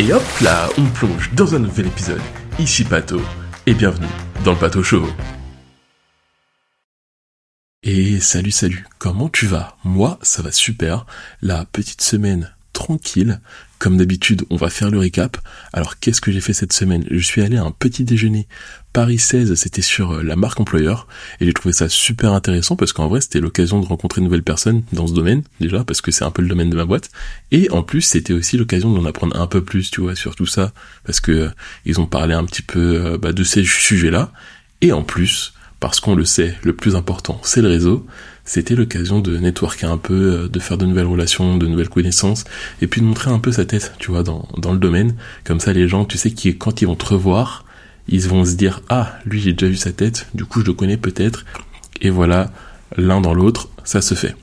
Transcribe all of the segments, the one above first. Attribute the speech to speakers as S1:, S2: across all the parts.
S1: Et hop là, on plonge dans un nouvel épisode. Ici Pato, et bienvenue dans le Pato Show. Et salut salut, comment tu vas? Moi, ça va super. La petite semaine tranquille. Comme d'habitude, on va faire le récap. Alors, qu'est-ce que j'ai fait cette semaine? Je suis allé à un petit déjeuner Paris 16, c'était sur euh, la marque employeur, et j'ai trouvé ça super intéressant parce qu'en vrai, c'était l'occasion de rencontrer de nouvelles personnes dans ce domaine, déjà, parce que c'est un peu le domaine de ma boîte. Et en plus, c'était aussi l'occasion d'en apprendre un peu plus, tu vois, sur tout ça, parce que euh, ils ont parlé un petit peu euh, bah, de ces sujets-là. Et en plus, parce qu'on le sait, le plus important, c'est le réseau, c'était l'occasion de networker un peu, euh, de faire de nouvelles relations, de nouvelles connaissances, et puis de montrer un peu sa tête, tu vois, dans, dans le domaine. Comme ça, les gens, tu sais, qui, quand ils vont te revoir, ils vont se dire, ah, lui, j'ai déjà vu sa tête, du coup, je le connais peut-être. Et voilà, l'un dans l'autre, ça se fait.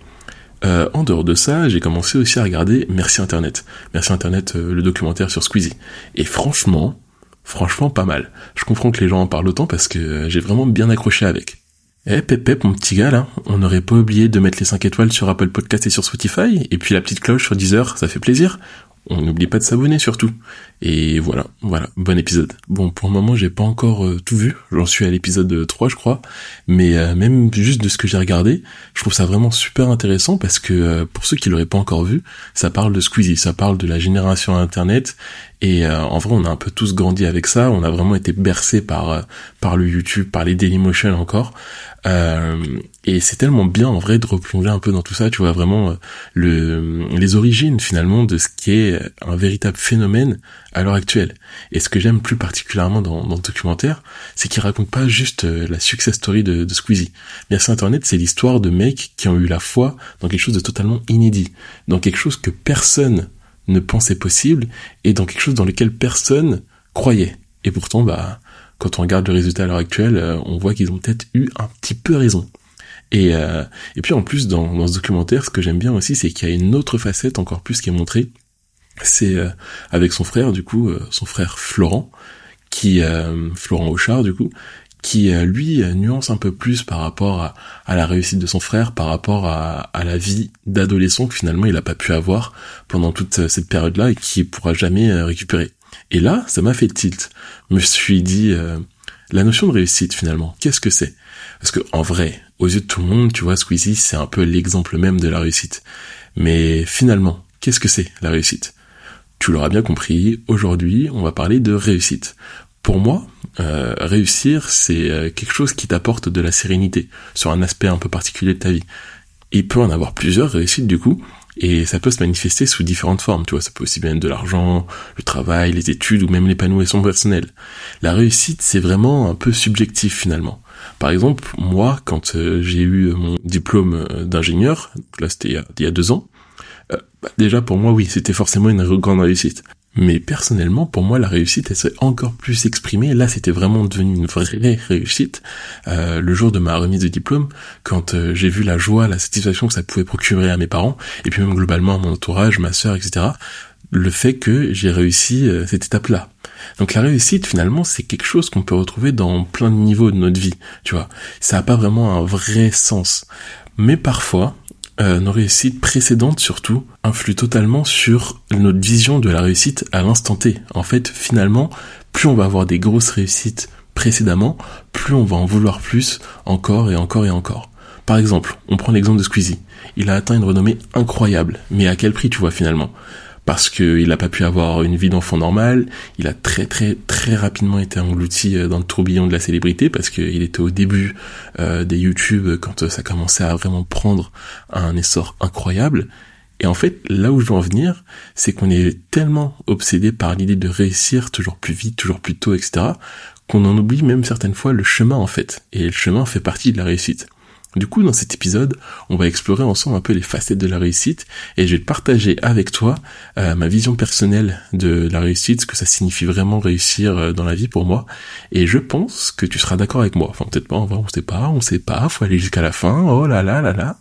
S1: Euh, en dehors de ça, j'ai commencé aussi à regarder Merci Internet. Merci Internet, euh, le documentaire sur Squeezie. Et franchement, franchement pas mal. Je comprends que les gens en parlent autant parce que j'ai vraiment bien accroché avec. Eh Pep mon petit gars là, on n'aurait pas oublié de mettre les 5 étoiles sur Apple Podcast et sur Spotify, et puis la petite cloche sur Deezer, ça fait plaisir. On n'oublie pas de s'abonner surtout. Et voilà, voilà, bon épisode. Bon, pour le moment, j'ai pas encore euh, tout vu. J'en suis à l'épisode 3, je crois. Mais euh, même juste de ce que j'ai regardé, je trouve ça vraiment super intéressant parce que euh, pour ceux qui l'auraient pas encore vu, ça parle de Squeezie, ça parle de la génération Internet. Et en vrai, on a un peu tous grandi avec ça. On a vraiment été bercé par par le YouTube, par les Dailymotion encore. Euh, et c'est tellement bien en vrai de replonger un peu dans tout ça, tu vois vraiment euh, le, les origines finalement de ce qui est un véritable phénomène à l'heure actuelle. Et ce que j'aime plus particulièrement dans, dans le documentaire, c'est qu'il raconte pas juste euh, la success story de, de Squeezie. Merci Internet, c'est l'histoire de mecs qui ont eu la foi dans quelque chose de totalement inédit, dans quelque chose que personne ne pensait possible et dans quelque chose dans lequel personne croyait. Et pourtant, bah, quand on regarde le résultat à l'heure actuelle, euh, on voit qu'ils ont peut-être eu un petit peu raison. Et, euh, et puis en plus, dans, dans ce documentaire, ce que j'aime bien aussi, c'est qu'il y a une autre facette encore plus qui est montrée. C'est euh, avec son frère, du coup, son frère Florent, qui Florent Auchard, du coup, qui lui nuance un peu plus par rapport à, la réussite de son frère, par rapport à, la vie d'adolescent que finalement il a pas pu avoir pendant toute cette période-là et qui pourra jamais récupérer. Et là, ça m'a fait tilt. Je me suis dit, euh, la notion de réussite finalement, qu'est-ce que c'est? Parce que en vrai, aux yeux de tout le monde, tu vois, Squeezie, c'est un peu l'exemple même de la réussite. Mais finalement, qu'est-ce que c'est la réussite? Tu l'auras bien compris, aujourd'hui, on va parler de réussite. Pour moi, euh, réussir, c'est euh, quelque chose qui t'apporte de la sérénité sur un aspect un peu particulier de ta vie. Il peut en avoir plusieurs réussites du coup, et ça peut se manifester sous différentes formes, tu vois, ça peut aussi bien être de l'argent, le travail, les études ou même l'épanouissement personnel. La réussite, c'est vraiment un peu subjectif finalement. Par exemple, moi, quand euh, j'ai eu mon diplôme euh, d'ingénieur, là c'était il, y a deux ans, bah, déjà pour moi oui, c'était forcément une grande réussite. Mais personnellement, pour moi, la réussite, elle serait encore plus exprimée. Là, c'était vraiment devenu une vraie réussite. Euh, le jour de ma remise de diplôme, quand euh, j'ai vu la joie, la satisfaction que ça pouvait procurer à mes parents, et puis même globalement à mon entourage, ma sœur, etc., le fait que j'ai réussi euh, cette étape-là. Donc la réussite, finalement, c'est quelque chose qu'on peut retrouver dans plein de niveaux de notre vie, tu vois. Ça n'a pas vraiment un vrai sens. Mais parfois, euh, nos réussites précédentes surtout influent totalement sur notre vision de la réussite à l'instant T. En fait, finalement, plus on va avoir des grosses réussites précédemment, plus on va en vouloir plus, encore et encore et encore. Par exemple, on prend l'exemple de Squeezie. Il a atteint une renommée incroyable, mais à quel prix tu vois finalement? Parce qu'il n'a pas pu avoir une vie d'enfant normale, il a très très très rapidement été englouti euh, dans le tourbillon de la célébrité parce qu'il était au début euh, des YouTube quand euh, ça commençait à vraiment prendre un essor incroyable. Et en fait, là où je veux en venir, c'est qu'on est tellement obsédé par l'idée de réussir toujours plus vite, toujours plus tôt, etc., qu'on en oublie même certaines fois le chemin en fait. Et le chemin fait partie de la réussite. Du coup, dans cet épisode, on va explorer ensemble un peu les facettes de la réussite et je vais partager avec toi euh, ma vision personnelle de la réussite, ce que ça signifie vraiment réussir euh, dans la vie pour moi. Et je pense que tu seras d'accord avec moi. Enfin, peut-être pas, on sait pas, on sait pas, faut aller jusqu'à la fin, oh là là là là.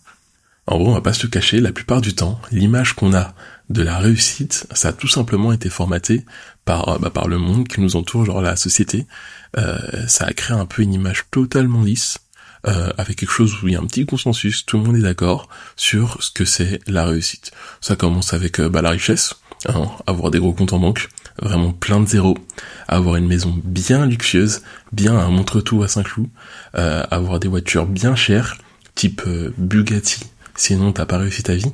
S1: En gros, on va pas se cacher, la plupart du temps, l'image qu'on a de la réussite, ça a tout simplement été formaté par, euh, bah, par le monde qui nous entoure, genre la société. ça a créé un peu une image totalement lisse euh, avec quelque chose où il y a un petit consensus, tout le monde est d'accord sur ce que c'est la réussite. Ça commence avec euh, bah, la richesse, hein, avoir des gros comptes en banque, vraiment plein de zéros, avoir une maison bien luxueuse, bien un montre-tout à Saint-Cloud, euh, avoir des voitures bien chères, type Bugatti, sinon t'as pas réussi ta vie,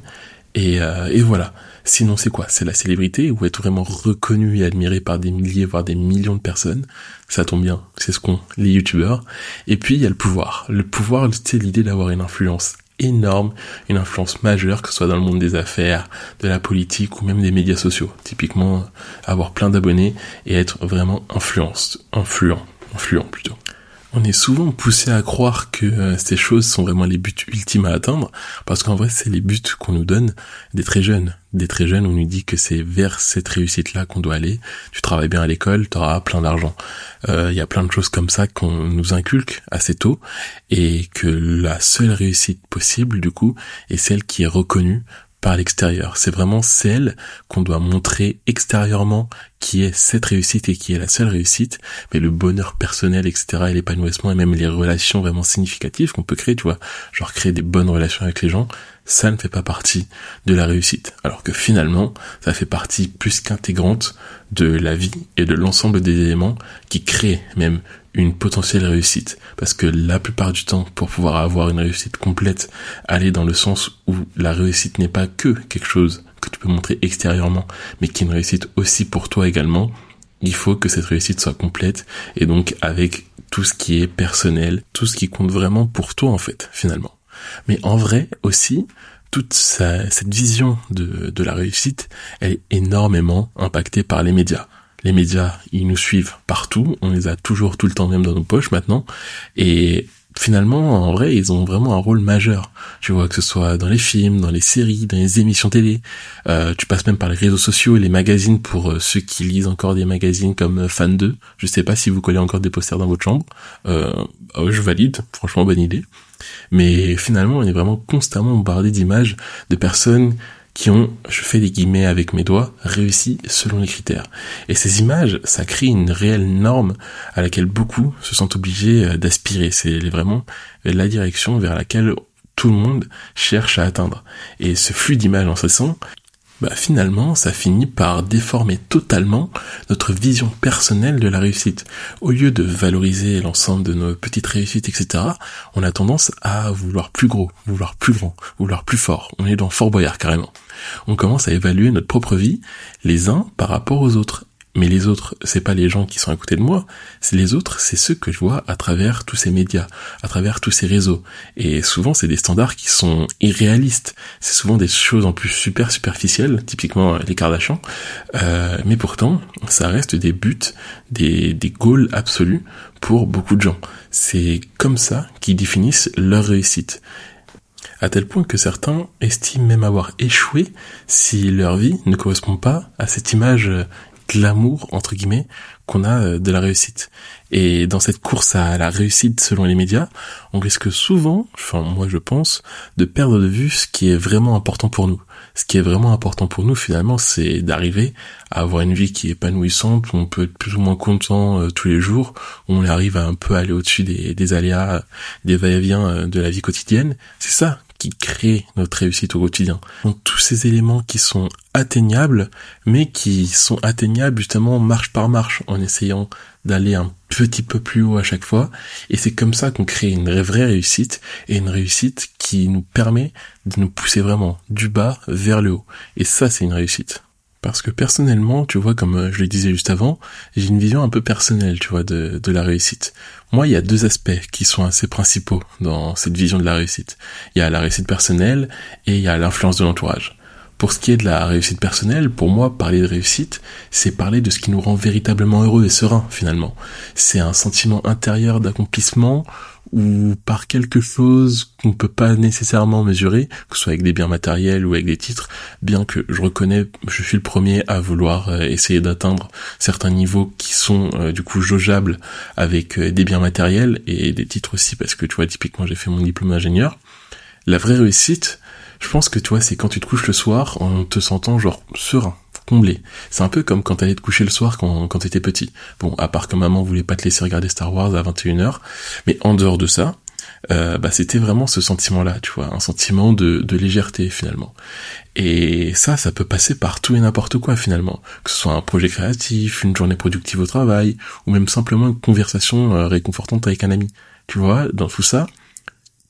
S1: et voilà. Sinon c'est quoi? C'est la célébrité ou être vraiment reconnu et admiré par des milliers, voire des millions de personnes? Ça tombe bien, c'est ce qu'ont les youtubeurs. Et puis il y a le pouvoir. Le pouvoir, c'est l'idée d'avoir une influence énorme, une influence majeure, que ce soit dans le monde des affaires, de la politique ou même des médias sociaux. Typiquement, avoir plein d'abonnés et être vraiment influence, influent, influent plutôt. On est souvent poussé à croire que euh, ces choses sont vraiment les buts ultimes à atteindre, parce qu'en vrai, c'est les buts qu'on nous donne des très jeunes. Des très jeunes, on nous dit que c'est vers cette réussite-là qu'on doit aller. Tu travailles bien à l'école, tu plein d'argent. Euh, il y a plein de choses comme ça qu'on nous inculque assez tôt, et que la seule réussite possible, du coup, est celle qui est reconnue par l'extérieur. C'est vraiment celle qu'on doit montrer extérieurement qui est cette réussite et qui est la seule réussite, mais le bonheur personnel, etc., et l'épanouissement et même les relations vraiment significatives qu'on peut créer, tu vois, genre créer des bonnes relations avec les gens, ça ne fait pas partie de la réussite. Alors que finalement, ça fait partie plus qu'intégrante de la vie et de l'ensemble des éléments qui créent même une potentielle réussite. Parce que la plupart du temps, pour pouvoir avoir une réussite complète, aller dans le sens où la réussite n'est pas que quelque chose que tu peux montrer extérieurement, mais qui est une réussite aussi pour toi également, il faut que cette réussite soit complète et donc avec tout ce qui est personnel, tout ce qui compte vraiment pour toi en fait, finalement. Mais en vrai aussi, toute cette vision de, de la réussite, elle est énormément impactée par les médias. Les médias, ils nous suivent partout, on les a toujours tout le temps même dans nos poches maintenant, et finalement, en vrai, ils ont vraiment un rôle majeur. Tu vois, que ce soit dans les films, dans les séries, dans les émissions télé. Euh, tu passes même par les réseaux sociaux et les magazines pour euh, ceux qui lisent encore des magazines comme euh, Fan 2. Je sais pas si vous collez encore des posters dans votre chambre. Euh, ah je valide. Franchement, bonne idée. Mais finalement, on est vraiment constamment bombardé d'images de personnes qui ont, je fais des guillemets avec mes doigts, réussi selon les critères. Et ces images, ça crée une réelle norme à laquelle beaucoup se sentent obligés euh, d'aspirer. C'est vraiment la direction vers laquelle tout le monde cherche à atteindre. Et ce flux d'images en ce sens, bah finalement, ça finit par déformer totalement notre vision personnelle de la réussite. Au lieu de valoriser l'ensemble de nos petites réussites, etc., on a tendance à vouloir plus gros, vouloir plus grand, vouloir plus fort. On est dans Fort Boyard carrément. On commence à évaluer notre propre vie, les uns par rapport aux autres. Mais les autres, c'est pas les gens qui sont à côté de moi, c'est les autres, c'est ceux que je vois à travers tous ces médias, à travers tous ces réseaux. Et souvent, c'est des standards qui sont irréalistes. C'est souvent des choses en plus super superficielles, typiquement les Kardashians. Euh, mais pourtant, ça reste des buts, des, des goals absolus pour beaucoup de gens. C'est comme ça qu'ils définissent leur réussite à tel point que certains estiment même avoir échoué si leur vie ne correspond pas à cette image glamour entre guillemets qu'on a euh, de la réussite. Et dans cette course à la réussite selon les médias, on risque souvent, enfin moi je pense, de perdre de vue ce qui est vraiment important pour nous. Ce qui est vraiment important pour nous finalement, c'est d'arriver à avoir une vie qui est épanouissante, où on peut être plus ou moins content euh, tous les jours, où on arrive à un peu aller au-dessus des, aléas, des va-et-vient euh, de la vie quotidienne. C'est ça qui crée notre réussite au quotidien. Donc tous ces éléments qui sont atteignables, mais qui sont atteignables justement marche par marche, en essayant d'aller un petit peu plus haut à chaque fois. Et c'est comme ça qu'on crée une vraie réussite, et une réussite qui nous permet de nous pousser vraiment du bas vers le haut. Et ça, c'est une réussite. Parce que personnellement, tu vois, comme euh, je le disais juste avant, j'ai une vision un peu personnelle, tu vois, de, de la réussite. Moi, il y a deux aspects qui sont assez principaux dans cette vision de la réussite. Il y a la réussite personnelle et il y a l'influence de l'entourage. Pour ce qui est de la réussite personnelle, pour moi, parler de réussite, c'est parler de ce qui nous rend véritablement heureux et serein, finalement. C'est un sentiment intérieur d'accomplissement ou par quelque chose qu'on ne peut pas nécessairement mesurer, que ce soit avec des biens matériels ou avec des titres, bien que je reconnais, je suis le premier à vouloir euh, essayer d'atteindre certains niveaux qui sont euh, du coup jaugeables avec euh, des biens matériels et des titres aussi, parce que tu vois, typiquement j'ai fait mon diplôme d'ingénieur. La vraie réussite, je pense que tu vois, c'est quand tu te couches le soir en te sentant genre serein, comblé. C'est un peu comme quand t'allais te coucher le soir quand, quand t'étais petit. Bon, à part que maman voulait pas te laisser regarder Star Wars à 21h, mais en dehors de ça, euh, bah c'était vraiment ce sentiment-là, tu vois, un sentiment de, légèreté finalement. Et ça, ça peut passer par tout et n'importe quoi finalement, que ce soit un projet créatif, une journée productive au travail, ou même simplement une conversation euh, réconfortante avec un ami. Tu vois, dans tout ça,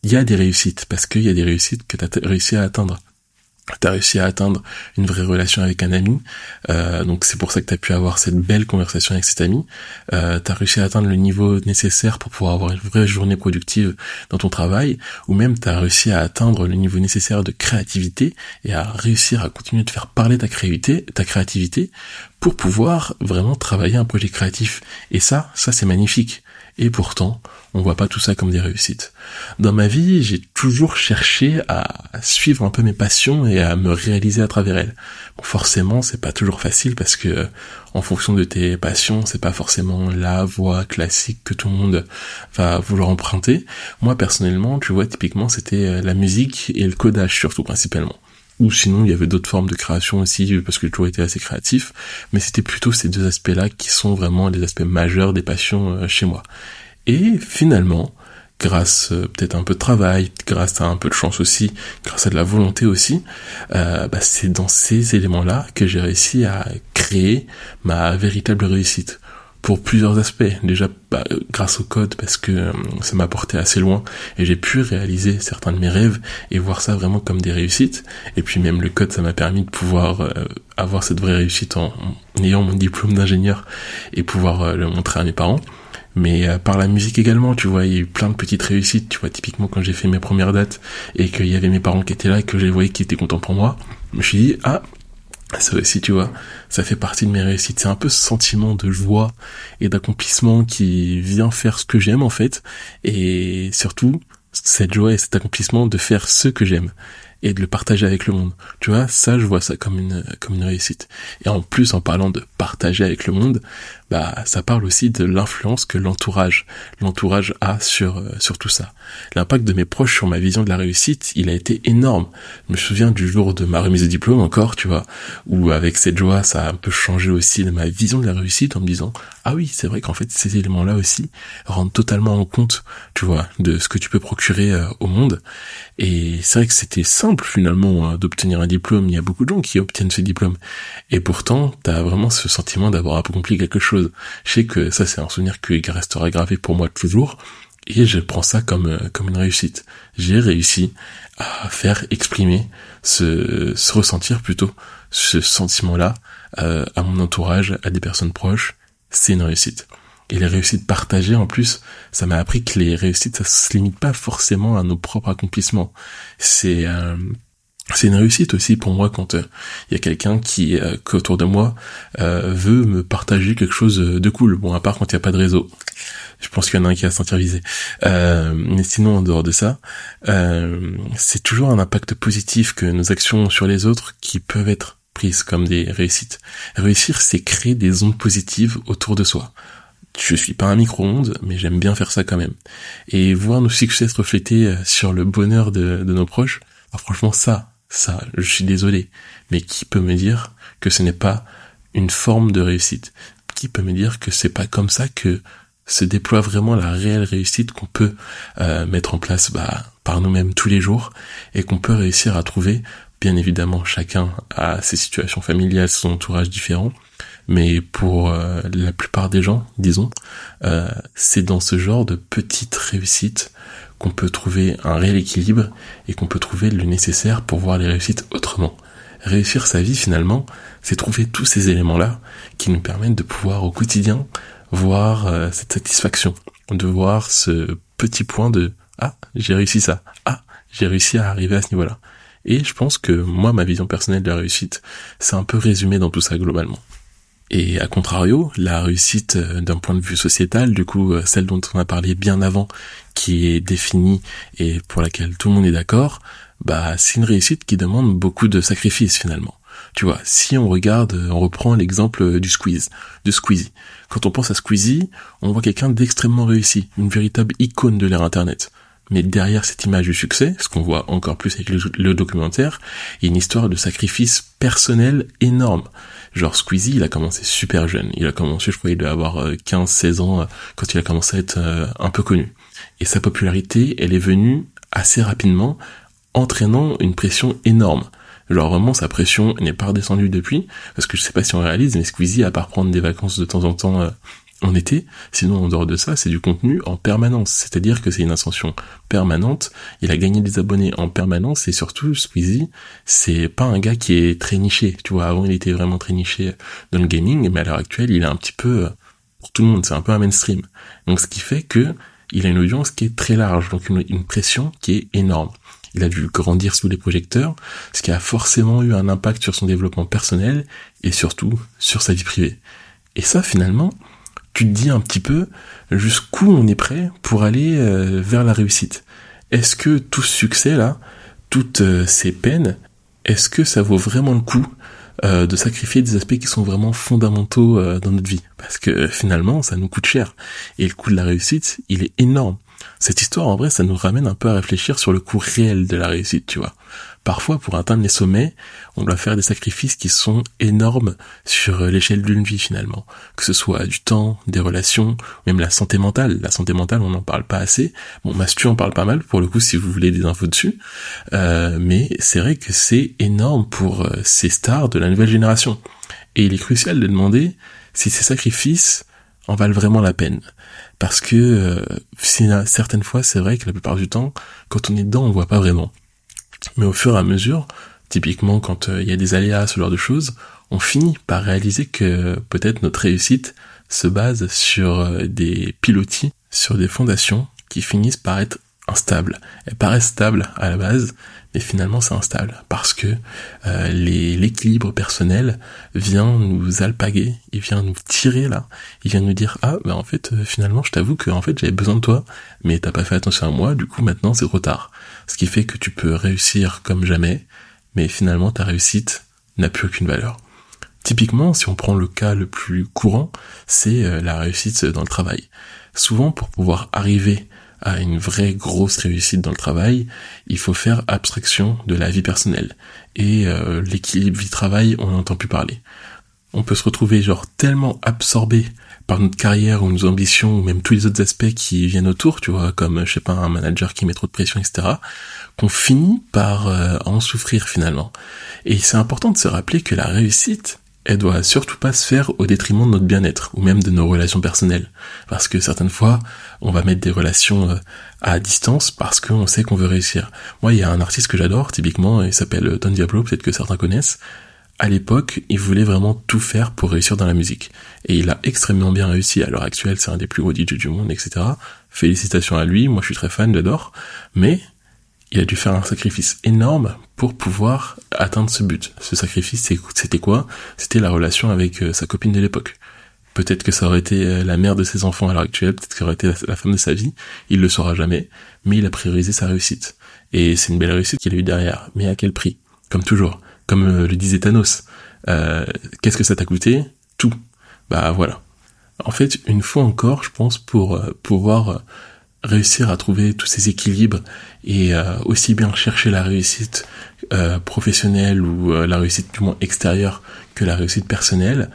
S1: il y a des réussites, parce qu'il y a des réussites que tu as réussi à atteindre tu as réussi à atteindre une vraie relation avec un ami, euh, donc c'est pour ça que tu as pu avoir cette belle conversation avec cet ami, euh, tu réussi à atteindre le niveau nécessaire pour pouvoir avoir une vraie journée productive dans ton travail, ou même tu as réussi à atteindre le niveau nécessaire de créativité et à réussir à continuer de faire parler ta créativité, ta créativité pour pouvoir vraiment travailler un projet créatif. Et ça, ça c'est magnifique. Et pourtant, on voit pas tout ça comme des réussites. Dans ma vie, j'ai toujours cherché à suivre un peu mes passions et à me réaliser à travers elles. Bon, forcément, c'est pas toujours facile parce que en fonction de tes passions, c'est pas forcément la voie classique que tout le monde va vouloir emprunter. Moi, personnellement, tu vois, typiquement, c'était euh, la musique et le codage surtout principalement ou sinon il y avait d'autres formes de création aussi parce que j'ai toujours été assez créatif. Mais c'était plutôt ces deux aspects là qui sont vraiment les aspects majeurs des passions euh, chez moi. Et finalement, grâce euh, peut-être un peu de travail, grâce à un peu de chance aussi, grâce à de la volonté aussi, euh, bah, c'est dans ces éléments-là que j'ai réussi à créer ma véritable réussite pour plusieurs aspects. Déjà bah, euh, grâce au code parce que ça m'a porté assez loin et j'ai pu réaliser certains de mes rêves et voir ça vraiment comme des réussites. Et puis même le code ça m'a permis de pouvoir avoir cette vraie réussite en, ayant mon diplôme d'ingénieur et pouvoir le montrer à mes parents mais euh, par la musique également, tu vois, il y a eu plein de petites réussites, tu vois, typiquement quand j'ai fait mes premières dates et qu'il y avait mes parents qui étaient là et que je les voyais qui étaient contents pour moi, je me suis dit, ah, ça aussi, tu vois, ça fait partie de mes réussites. C'est un peu ce sentiment de joie et d'accomplissement qui vient faire ce que j'aime, en fait. Et surtout, cette joie et cet accomplissement de faire ce que j'aime et de le partager avec le monde. Tu vois, ça, je vois ça comme une, comme une réussite. Et en plus, en parlant de partager avec le monde, bah, ça parle aussi de l'influence que l'entourage, l'entourage a sur, euh, sur tout ça. L'impact de mes proches sur ma vision de la réussite, il a été énorme. Je me souviens du jour de ma remise de diplôme encore, tu vois, où avec cette joie, ça a un peu changé aussi ma vision de la réussite en me disant, ah oui, c'est vrai qu'en fait, ces éléments-là aussi rendent totalement en compte, tu vois, de ce que tu peux procurer euh, au monde. Et c'est vrai que c'était simple finalement hein, d'obtenir un diplôme. Il y a beaucoup de gens qui obtiennent ce diplôme. Et pourtant, t'as vraiment ce sentiment d'avoir accompli quelque chose. Je sais que ça, c'est un souvenir qui restera gravé pour moi toujours. Et je prends ça comme, euh, comme une réussite. J'ai réussi à faire exprimer ce, ce ressentir plutôt, ce sentiment-là euh, à mon entourage, à des personnes proches. C'est une réussite. Et les réussites partagées, en plus, ça m'a appris que les réussites, ça se limite pas forcément à nos propres accomplissements. C'est euh, c'est une réussite aussi pour moi quand il euh, y a quelqu'un qui, euh, autour de moi, veut me partager quelque chose de cool. Bon, à part quand il n'y a pas de réseau. Je pense qu'il y en a un qui va se sentir visé. mais sinon, en dehors de ça, c'est toujours un impact positif que nos actions sur les autres qui peuvent être prises comme des réussites. Réussir, c'est créer des ondes positives autour de soi je suis pas un micro-ondes, mais j'aime bien faire ça quand même. Et voir nos succès se refléter euh, sur le bonheur de, nos proches, ah, franchement ça, ça, je suis désolé, mais qui peut me dire que ce n'est pas une forme de réussite? Qui peut me dire que c'est pas comme ça que se déploie vraiment la réelle réussite qu'on peut euh, mettre en place bah, par nous-mêmes tous les jours et qu'on peut réussir à trouver Bien évidemment, chacun a ses situations familiales, son entourage différent, mais pour euh, la plupart des gens, disons, euh, c'est dans ce genre de petites réussites qu'on peut trouver un réel équilibre et qu'on peut trouver le nécessaire pour voir les réussites autrement. Réussir sa vie finalement, c'est trouver tous ces éléments-là qui nous permettent de pouvoir au quotidien voir euh, cette satisfaction, de voir ce petit point de ah j'ai réussi ça, ah j'ai réussi à arriver à ce niveau-là. Et je pense que moi, ma vision personnelle de la réussite, c'est un peu résumé dans tout ça globalement. Et à contrario, la réussite euh, d'un point de vue sociétal, du coup euh, celle dont on a parlé bien avant, qui est définie et pour laquelle tout le monde est d'accord, bah c'est une réussite qui demande beaucoup de sacrifices finalement. Tu vois, si on regarde, on reprend l'exemple du squeeze, de Squeezie. Quand on pense à Squeezie, on voit quelqu'un d'extrêmement réussi, une véritable icône de l'ère internet. Mais derrière cette image du succès, ce qu'on voit encore plus avec le, documentaire, il y a une histoire de sacrifice personnel énorme. Genre Squeezie, il a commencé super jeune. Il a commencé, je crois, il devait avoir 15-16 euh, ans euh, quand il a commencé à être euh, un peu connu. Et sa popularité, elle est venue assez rapidement, entraînant une pression énorme. Genre vraiment sa pression n'est pas redescendue depuis, parce que je sais pas si on réalise, mais Squeezie, à part prendre des vacances de temps en temps en été, sinon en dehors de ça, c'est du contenu en permanence. C'est-à-dire que c'est une ascension permanente, il a gagné des abonnés en permanence, et surtout Squeezie, c'est pas un gars qui est très niché. Tu vois, avant il était vraiment très niché dans le gaming, mais à l'heure actuelle, il est un petit peu pour tout le monde, c'est un peu un mainstream. Donc ce qui fait que il a une audience qui est très large, donc une pression qui est énorme il a dû grandir sous les projecteurs, ce qui a forcément eu un impact sur son développement personnel et surtout sur sa vie privée. Et ça, finalement, tu te dis un petit peu jusqu'où on est prêt pour aller euh, vers la réussite. Est-ce que tout ce succès là, toutes euh, ces peines, est-ce que ça vaut vraiment le coup euh, de sacrifier des aspects qui sont vraiment fondamentaux dans notre vie? Parce que finalement, ça nous coûte cher. Et le coût de la réussite, il est énorme. Cette histoire, en vrai, ça nous ramène un peu à réfléchir sur le coût réel de la réussite, tu vois. Parfois, pour atteindre les sommets, on doit faire des sacrifices qui sont énormes sur l'échelle d'une vie, finalement. Que ce soit du temps, des relations, même la santé mentale. La santé mentale, on n'en parle pas assez. Bon, Mastu en parle pas mal, pour le coup, si vous voulez des infos dessus. Euh, mais c'est vrai que c'est énorme pour euh, ces stars de la nouvelle génération. Et il est crucial de demander si ces sacrifices en valent vraiment la peine parce que euh, certaines fois c'est vrai que la plupart du temps quand on est dedans on voit pas vraiment. Mais au fur et à mesure typiquement quand euh, il y a des aléas ce genre de choses on finit par réaliser que peut-être notre réussite se base sur euh, des pilotis sur des fondations qui finissent par être instables. Elles paraissent stables à la base mais finalement c'est instable parce que euh, l'équilibre personnel vient nous alpaguer, il vient nous tirer là, il vient nous dire ah ben en fait euh, finalement je t'avoue que en fait j'avais besoin de toi, mais t'as pas fait attention à moi, du coup maintenant c'est trop tard. Ce qui fait que tu peux réussir comme jamais, mais finalement ta réussite n'a plus aucune valeur. Typiquement, si on prend le cas le plus courant, c'est euh, la réussite dans le travail. Souvent, pour pouvoir arriver à une vraie grosse réussite dans le travail, il faut faire abstraction de la vie personnelle. Et euh, l'équilibre vie-travail, on n'entend plus parler. On peut se retrouver genre tellement absorbé par notre carrière ou nos ambitions ou même tous les autres aspects qui viennent autour, tu vois, comme je sais pas un manager qui met trop de pression, etc., qu'on finit par euh, en souffrir finalement. Et c'est important de se rappeler que la réussite, elle doit surtout pas se faire au détriment de notre bien-être ou même de nos relations personnelles. Parce que certaines fois, on va mettre des relations euh, à distance parce qu'on sait qu'on veut réussir. Moi, il y a un artiste que j'adore, typiquement, il s'appelle Don Diablo, peut-être que certains connaissent. À l'époque, il voulait vraiment tout faire pour réussir dans la musique. Et il a extrêmement bien réussi. À l'heure actuelle, c'est un des plus gros DJ du monde, etc. Félicitations à lui, moi je suis très fan, j'adore. Mais il a dû faire un sacrifice énorme pour pouvoir atteindre ce but. Ce sacrifice, c'était quoi? C'était la relation avec euh, sa copine de l'époque. Peut-être que ça aurait été euh, la mère de ses enfants à l'heure actuelle, peut-être que ça aurait été la femme de sa vie, il le saura jamais, mais il a priorisé sa réussite. Et c'est une belle réussite qu'il a eu derrière, mais à quel prix? Comme toujours, comme euh, le disait Thanos. Qu'est-ce que ça t'a coûté? Tout. Bah voilà. En fait, une fois encore, je pense, pour pouvoir réussir à trouver tous ces équilibres et euh, aussi bien chercher la réussite euh, professionnelle ou euh, la réussite du moins extérieure que la réussite personnelle,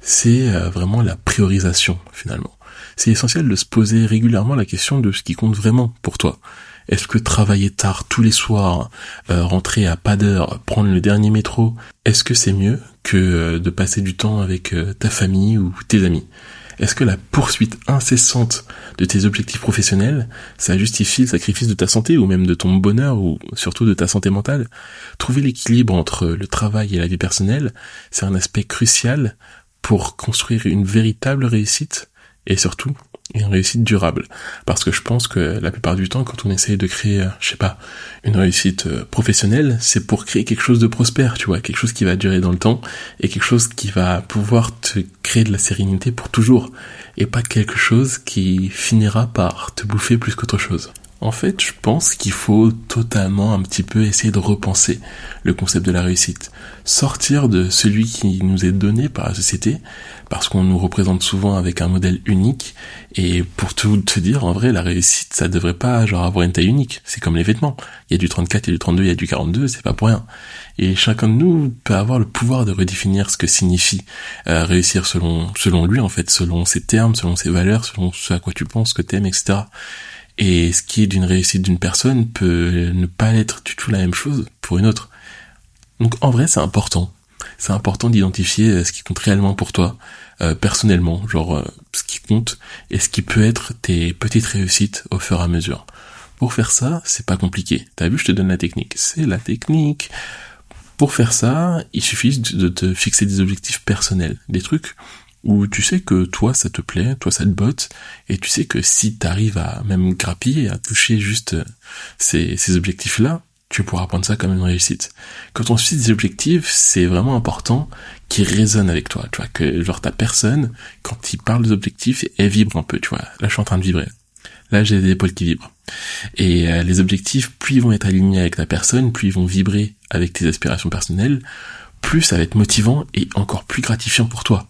S1: c'est vraiment la priorisation finalement. C'est essentiel de se poser régulièrement la question de ce qui compte vraiment pour toi. Est-ce que travailler tard tous les soirs, rentrer à pas d'heure, prendre le dernier métro, est-ce que c'est mieux que de passer du temps avec ta famille ou tes amis? Est-ce que la poursuite incessante de tes objectifs professionnels, ça justifie le sacrifice de ta santé ou même de ton bonheur ou surtout de ta santé mentale? Trouver l'équilibre entre le travail et la vie personnelle, c'est un aspect crucial pour construire une véritable réussite et surtout une réussite durable. Parce que je pense que la plupart du temps, quand on essaye de créer, euh, je sais pas, une réussite euh, professionnelle, c'est pour créer quelque chose de prospère, tu vois, quelque chose qui va durer dans le temps et quelque chose qui va pouvoir te créer de la sérénité pour toujours et pas quelque chose qui finira par te bouffer plus qu'autre chose. En fait, je pense qu'il faut totalement un petit peu essayer de repenser le concept de la réussite. Sortir de celui qui nous est donné par la société, parce qu'on nous représente souvent avec un modèle unique, et pour tout te dire, en vrai, la réussite, ça devrait pas genre avoir une taille unique. C'est comme les vêtements. Il y a du 34, il y a du 32, il y a du 42, c'est pas pour rien. Et chacun de nous peut avoir le pouvoir de redéfinir ce que signifie euh, réussir selon selon lui, en fait, selon ses termes, selon ses valeurs, selon ce à quoi tu penses, que t'aimes, etc. Et ce qui est d'une réussite d'une personne peut ne pas être du tout la même chose pour une autre. Donc en vrai, c'est important. C'est important d'identifier euh, ce qui compte réellement pour toi, euh, personnellement, genre euh, ce qui compte et ce qui peut être tes petites réussites au fur et à mesure. Pour faire ça, c'est pas compliqué. T'as vu, je te donne la technique. C'est la technique. Pour faire ça, il suffit de te fixer des objectifs personnels, des trucs où tu sais que toi ça te plaît, toi ça te botte, et tu sais que si t'arrives à même grappiller, à toucher juste ces, ces objectifs-là, tu pourras prendre ça comme une réussite. Quand on suit des objectifs, c'est vraiment important qu'ils résonnent avec toi, tu vois, que genre ta personne, quand il parle des objectifs, elle vibre un peu, tu vois. Là, je suis en train de vibrer. Là, j'ai les épaules qui vibrent. Et euh, les objectifs, plus ils vont être alignés avec ta personne, plus ils vont vibrer avec tes aspirations personnelles, plus ça va être motivant et encore plus gratifiant pour toi.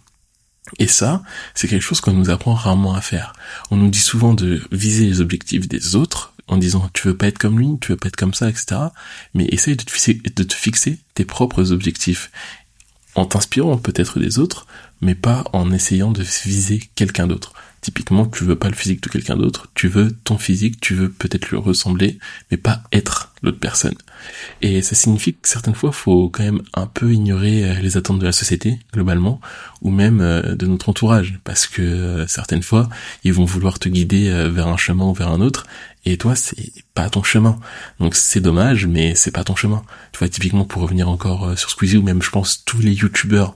S1: Et ça, c'est quelque chose qu'on nous apprend rarement à faire. On nous dit souvent de viser les objectifs des autres en disant tu veux pas être comme lui, tu veux pas être comme ça, etc. Mais essaye de te fixer, tes propres objectifs en t'inspirant peut-être des autres, mais pas en essayant de viser quelqu'un d'autre. Typiquement, tu veux pas le physique de quelqu'un d'autre, tu veux ton physique, tu veux peut-être lui ressembler, mais pas être l'autre personne. Et ça signifie que certaines fois, faut quand même un peu ignorer euh, les attentes de la société, globalement, ou même euh, de notre entourage, parce que euh, certaines fois, ils vont vouloir te guider vers un chemin ou vers un autre, et toi, c'est pas ton chemin. Donc c'est dommage, mais c'est pas ton chemin. Tu vois, typiquement pour revenir encore sur Squeezie, ou même je pense tous les youtubeurs,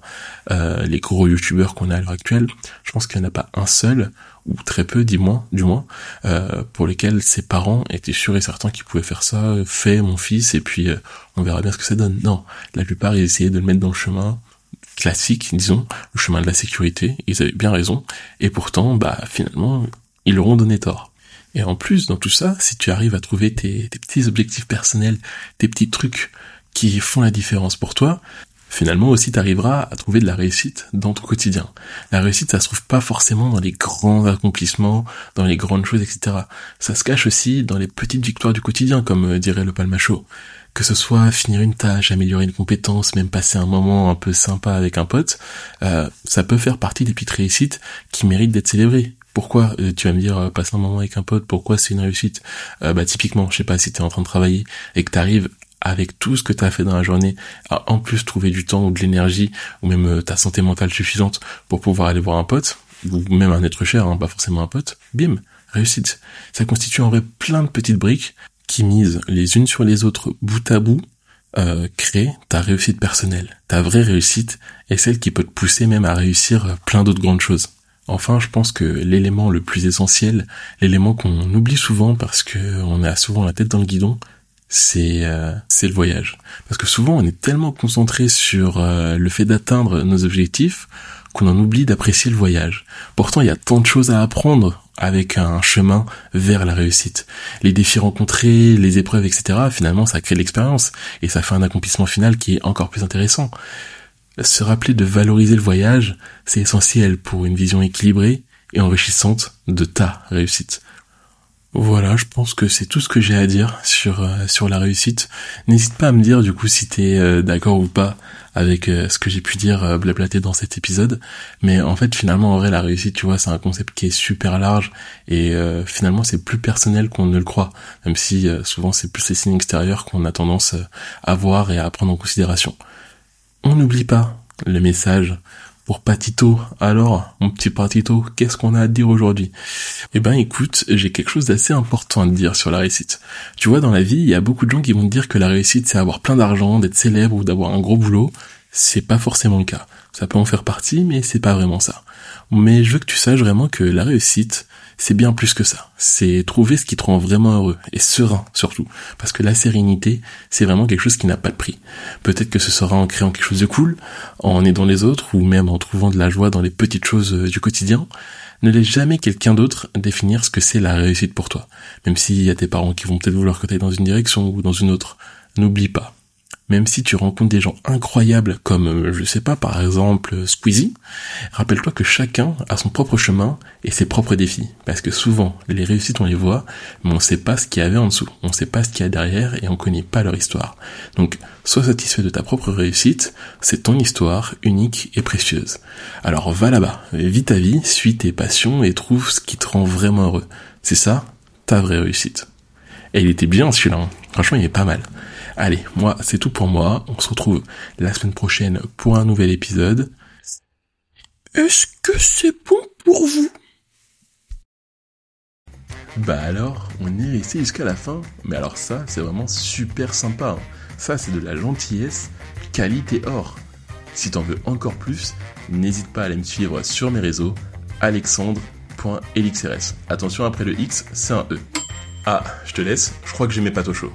S1: les gros youtubeurs qu'on a à l'heure actuelle, je pense qu'il n'y en a pas un seul ou très peu, dis-moi, du moins, euh, pour lesquels ses parents étaient sûrs et certains qu'ils pouvaient faire ça, fais mon fils, et puis euh, on verra bien ce que ça donne. Non, la plupart ils essayaient de le mettre dans le chemin classique, disons, le chemin de la sécurité, ils avaient bien raison, et pourtant, bah finalement, ils leur ont donné tort. Et en plus, dans tout ça, si tu arrives à trouver tes, petits objectifs personnels, tes petits trucs qui font la différence pour toi, finalement aussi tu arriveras à trouver de la réussite dans ton quotidien. La réussite, ça se trouve pas forcément dans les grands accomplissements, dans les grandes choses, etc. Ça se cache aussi dans les petites victoires du quotidien, comme euh, dirait le palmacho. Que ce soit finir une tâche, améliorer une compétence, même passer un moment un peu sympa avec un pote, euh, ça peut faire partie des petites réussites qui méritent d'être célébrées. Pourquoi euh, Tu vas me dire passer un moment avec un pote, pourquoi c'est une réussite? Bah typiquement, je sais pas si tu es en train de travailler et que tu arrives avec tout ce que tu as fait dans la journée, à en plus trouver du temps ou de l'énergie, ou même euh, ta santé mentale suffisante pour pouvoir aller voir un pote, ou même un être cher, hein, pas forcément un pote, bim, réussite. Ça constitue en vrai plein de petites briques qui misent les unes sur les autres bout à bout, euh, créent ta réussite personnelle. Ta vraie réussite est celle qui peut te pousser même à réussir euh, plein d'autres grandes choses. Enfin, je pense que l'élément le plus essentiel, l'élément qu'on oublie souvent parce que on a souvent la tête dans le guidon, c'est euh, le voyage. Parce que souvent on est tellement concentré sur euh, le fait d'atteindre nos objectifs qu'on en oublie d'apprécier le voyage. Pourtant, il y a tant de choses à apprendre avec un chemin vers la réussite. Les défis rencontrés, les épreuves, etc., finalement, ça crée l'expérience et ça fait un accomplissement final qui est encore plus intéressant. Se rappeler de valoriser le voyage, c'est essentiel pour une vision équilibrée et enrichissante de ta réussite. Voilà, je pense que c'est tout ce que j'ai à dire sur euh, sur la réussite. N'hésite pas à me dire du coup si t'es euh, d'accord ou pas avec euh, ce que j'ai pu dire blablater dans cet épisode. Mais en fait, finalement, en vrai, la réussite, tu vois, c'est un concept qui est super large et finalement, c'est plus personnel qu'on ne le croit. Même si souvent, c'est plus les signes extérieurs qu'on a tendance à voir et à prendre en considération. On n'oublie pas le message pour Patito. Alors, mon petit Patito, qu'est-ce qu'on a à dire aujourd'hui? Eh ben écoute, j'ai quelque chose d'assez important à te dire sur la réussite. Tu vois, dans la vie, il y a beaucoup de gens qui vont te dire que la réussite, c'est avoir plein d'argent, d'être célèbre ou d'avoir un gros boulot. C'est pas forcément le cas. Ça peut en faire partie, mais c'est pas vraiment ça. Mais je veux que tu saches vraiment que la réussite, c'est bien plus que ça. C'est trouver ce qui te rend vraiment heureux et serein surtout. Parce que la sérénité, c'est vraiment quelque chose qui n'a pas de prix. Peut-être que ce sera en créant quelque chose de cool, en aidant les autres ou même en trouvant de la joie dans les petites choses euh, du quotidien. Ne laisse jamais quelqu'un d'autre définir ce que c'est la réussite pour toi. Même s'il y a tes parents qui vont peut-être vouloir que tu dans une direction ou dans une autre. N'oublie pas, même si tu rencontres des gens incroyables comme, euh, je sais pas, par exemple Squeezie, rappelle-toi que chacun a son propre chemin et ses propres défis. Parce que souvent, les réussites, on les voit, mais on sait pas ce qu'il y avait en dessous. On sait pas ce qu'il y a derrière et on connaît pas leur histoire. Donc, sois satisfait de ta propre réussite, c'est ton histoire unique et précieuse. Alors va là-bas, vis ta vie, suis tes passions et trouve ce qui te rend vraiment heureux. C'est ça, ta vraie réussite. Et il était bien celui-là, hein. franchement il est pas mal. Allez, moi c'est tout pour moi, on se retrouve la semaine prochaine pour un nouvel épisode. Est-ce que c'est bon pour vous? Bah alors, on est resté jusqu'à la fin, mais alors ça c'est vraiment super sympa. Hein. Ça c'est de la gentillesse, qualité or. Si t'en veux encore plus, n'hésite pas à aller me suivre sur mes réseaux, alexandre.elixrs. Attention après le X, c'est un E. Ah, je te laisse, je crois que j'ai mes pâtes au chaud.